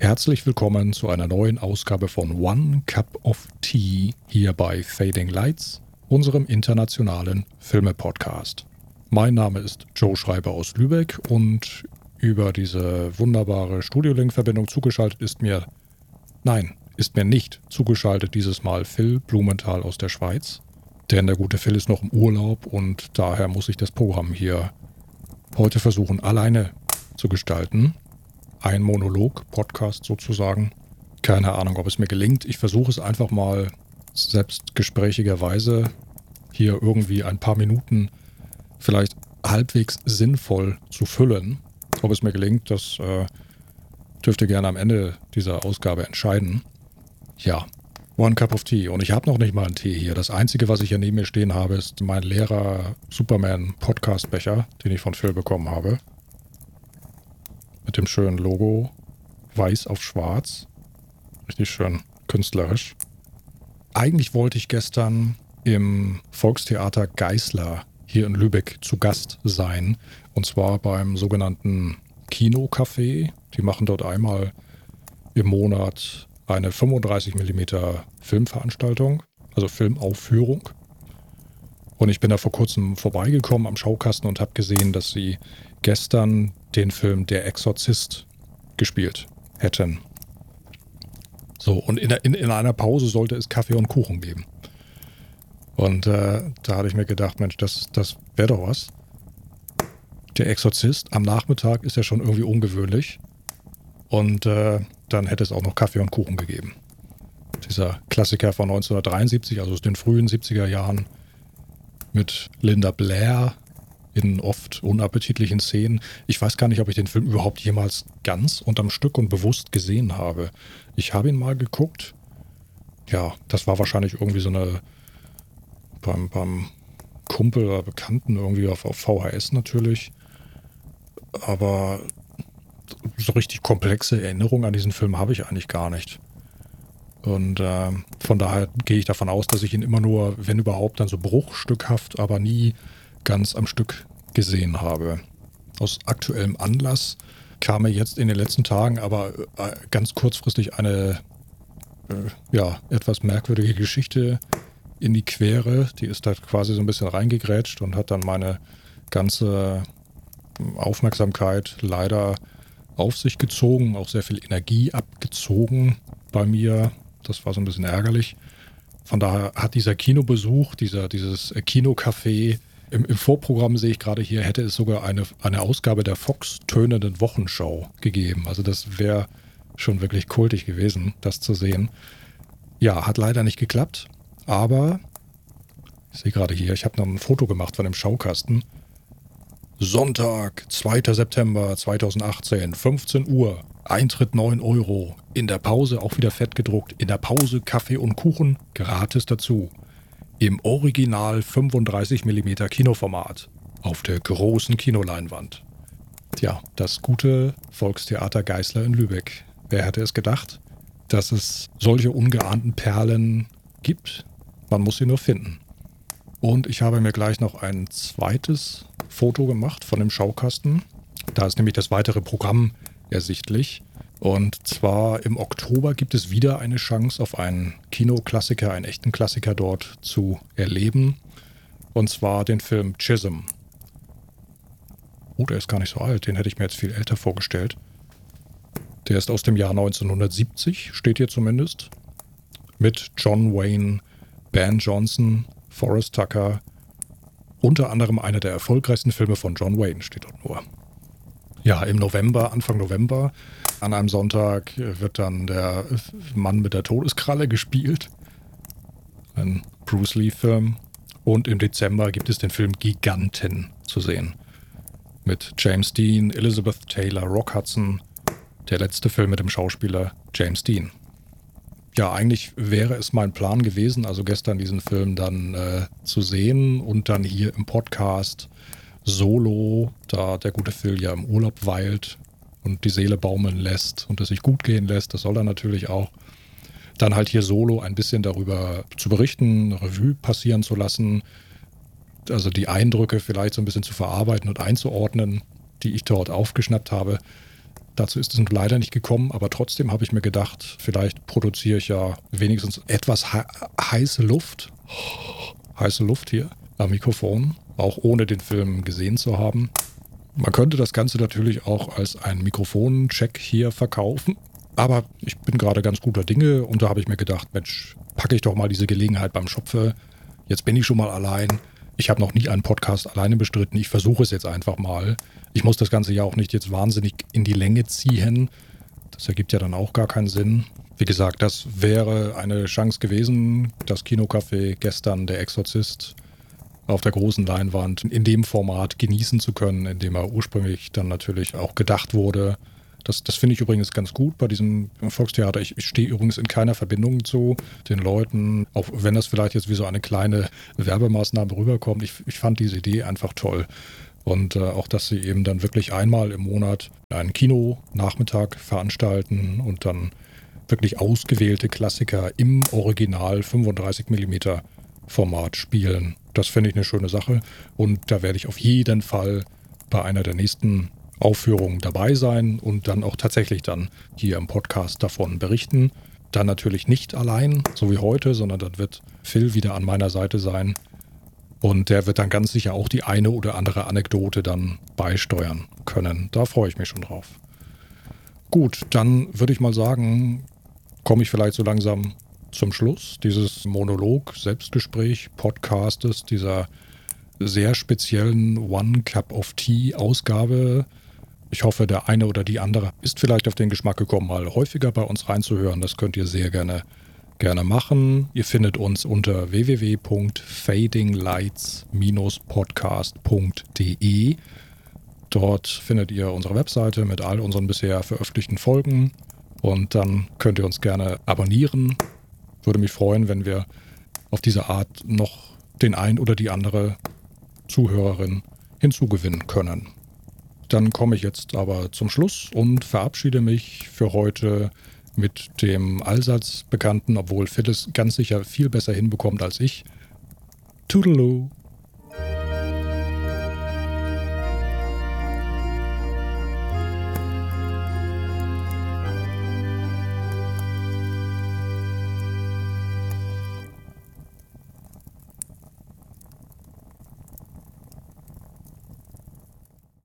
Herzlich willkommen zu einer neuen Ausgabe von One Cup of Tea hier bei Fading Lights, unserem internationalen Filme-Podcast. Mein Name ist Joe Schreiber aus Lübeck und über diese wunderbare Studio-Link-Verbindung zugeschaltet ist mir, nein, ist mir nicht zugeschaltet dieses Mal Phil Blumenthal aus der Schweiz. Denn der gute Phil ist noch im Urlaub und daher muss ich das Programm hier heute versuchen alleine zu gestalten. Ein Monolog, Podcast sozusagen. Keine Ahnung, ob es mir gelingt. Ich versuche es einfach mal selbstgesprächigerweise hier irgendwie ein paar Minuten vielleicht halbwegs sinnvoll zu füllen. Ob es mir gelingt, das äh, dürft ihr gerne am Ende dieser Ausgabe entscheiden. Ja, One Cup of Tea. Und ich habe noch nicht mal einen Tee hier. Das Einzige, was ich hier neben mir stehen habe, ist mein leerer Superman Podcast Becher, den ich von Phil bekommen habe. Mit dem schönen Logo. Weiß auf schwarz. Richtig schön künstlerisch. Eigentlich wollte ich gestern im Volkstheater Geißler hier in Lübeck zu Gast sein. Und zwar beim sogenannten Kinocafé. Die machen dort einmal im Monat eine 35 mm Filmveranstaltung, also Filmaufführung. Und ich bin da vor kurzem vorbeigekommen am Schaukasten und habe gesehen, dass sie gestern den Film Der Exorzist gespielt hätten. So, und in, in, in einer Pause sollte es Kaffee und Kuchen geben. Und äh, da hatte ich mir gedacht, Mensch, das, das wäre doch was. Der Exorzist am Nachmittag ist ja schon irgendwie ungewöhnlich. Und äh, dann hätte es auch noch Kaffee und Kuchen gegeben. Dieser Klassiker von 1973, also aus den frühen 70er Jahren, mit Linda Blair in oft unappetitlichen Szenen. Ich weiß gar nicht, ob ich den Film überhaupt jemals ganz unterm Stück und bewusst gesehen habe. Ich habe ihn mal geguckt. Ja, das war wahrscheinlich irgendwie so eine beim, beim Kumpel oder Bekannten irgendwie auf, auf VHS natürlich. Aber so richtig komplexe Erinnerungen an diesen Film habe ich eigentlich gar nicht. Und äh, von daher gehe ich davon aus, dass ich ihn immer nur, wenn überhaupt, dann so bruchstückhaft, aber nie ganz am Stück gesehen habe. Aus aktuellem Anlass kam mir jetzt in den letzten Tagen aber äh, ganz kurzfristig eine äh, ja, etwas merkwürdige Geschichte in die Quere. Die ist da quasi so ein bisschen reingegrätscht und hat dann meine ganze Aufmerksamkeit leider auf sich gezogen, auch sehr viel Energie abgezogen bei mir. Das war so ein bisschen ärgerlich. Von daher hat dieser Kinobesuch, dieser, dieses Kinocafé, im, im Vorprogramm sehe ich gerade hier, hätte es sogar eine, eine Ausgabe der Fox tönenden Wochenschau gegeben. Also das wäre schon wirklich kultig gewesen, das zu sehen. Ja, hat leider nicht geklappt, aber ich sehe gerade hier, ich habe noch ein Foto gemacht von dem Schaukasten. Sonntag, 2. September 2018, 15 Uhr. Eintritt 9 Euro. In der Pause auch wieder fett gedruckt. In der Pause Kaffee und Kuchen gratis dazu. Im Original 35 mm Kinoformat. Auf der großen Kinoleinwand. Tja, das gute Volkstheater Geißler in Lübeck. Wer hätte es gedacht, dass es solche ungeahnten Perlen gibt? Man muss sie nur finden. Und ich habe mir gleich noch ein zweites Foto gemacht von dem Schaukasten. Da ist nämlich das weitere Programm ersichtlich. Und zwar im Oktober gibt es wieder eine Chance auf einen Kinoklassiker, einen echten Klassiker dort zu erleben. Und zwar den Film Chisholm. Oh, der ist gar nicht so alt. Den hätte ich mir jetzt viel älter vorgestellt. Der ist aus dem Jahr 1970, steht hier zumindest. Mit John Wayne, Ben Johnson, Forrest Tucker, unter anderem einer der erfolgreichsten Filme von John Wayne steht dort nur. Ja, im November, Anfang November, an einem Sonntag wird dann der Mann mit der Todeskralle gespielt. Ein Bruce Lee-Film. Und im Dezember gibt es den Film Giganten zu sehen. Mit James Dean, Elizabeth Taylor, Rock Hudson. Der letzte Film mit dem Schauspieler James Dean. Ja, eigentlich wäre es mein Plan gewesen, also gestern diesen Film dann äh, zu sehen und dann hier im Podcast solo, da der gute Phil ja im Urlaub weilt und die Seele baumeln lässt und es sich gut gehen lässt, das soll er natürlich auch, dann halt hier solo ein bisschen darüber zu berichten, Revue passieren zu lassen, also die Eindrücke vielleicht so ein bisschen zu verarbeiten und einzuordnen, die ich dort aufgeschnappt habe Dazu ist es leider nicht gekommen, aber trotzdem habe ich mir gedacht, vielleicht produziere ich ja wenigstens etwas he heiße Luft. Heiße Luft hier am Mikrofon, auch ohne den Film gesehen zu haben. Man könnte das Ganze natürlich auch als einen Mikrofoncheck hier verkaufen. Aber ich bin gerade ganz guter Dinge und da habe ich mir gedacht, Mensch, packe ich doch mal diese Gelegenheit beim Schopfe. Jetzt bin ich schon mal allein. Ich habe noch nie einen Podcast alleine bestritten. Ich versuche es jetzt einfach mal. Ich muss das Ganze ja auch nicht jetzt wahnsinnig in die Länge ziehen. Das ergibt ja dann auch gar keinen Sinn. Wie gesagt, das wäre eine Chance gewesen. Das Kinocafé gestern, der Exorzist, auf der großen Leinwand in dem Format genießen zu können, in dem er ursprünglich dann natürlich auch gedacht wurde. Das, das finde ich übrigens ganz gut bei diesem Volkstheater. Ich, ich stehe übrigens in keiner Verbindung zu den Leuten, auch wenn das vielleicht jetzt wie so eine kleine Werbemaßnahme rüberkommt. Ich, ich fand diese Idee einfach toll. Und äh, auch, dass sie eben dann wirklich einmal im Monat einen Kinonachmittag veranstalten und dann wirklich ausgewählte Klassiker im Original 35 mm Format spielen. Das finde ich eine schöne Sache und da werde ich auf jeden Fall bei einer der nächsten Aufführungen dabei sein und dann auch tatsächlich dann hier im Podcast davon berichten. Dann natürlich nicht allein, so wie heute, sondern dann wird Phil wieder an meiner Seite sein und der wird dann ganz sicher auch die eine oder andere Anekdote dann beisteuern können. Da freue ich mich schon drauf. Gut, dann würde ich mal sagen, komme ich vielleicht so langsam zum Schluss dieses Monolog, Selbstgespräch, Podcastes, dieser sehr speziellen One Cup of Tea Ausgabe. Ich hoffe, der eine oder die andere ist vielleicht auf den Geschmack gekommen, mal häufiger bei uns reinzuhören. Das könnt ihr sehr gerne, gerne machen. Ihr findet uns unter www.fadinglights-podcast.de. Dort findet ihr unsere Webseite mit all unseren bisher veröffentlichten Folgen. Und dann könnt ihr uns gerne abonnieren, würde mich freuen, wenn wir auf diese Art noch den ein oder die andere Zuhörerin hinzugewinnen können. Dann komme ich jetzt aber zum Schluss und verabschiede mich für heute mit dem allseits bekannten, obwohl Phyllis ganz sicher viel besser hinbekommt als ich. Toodaloo!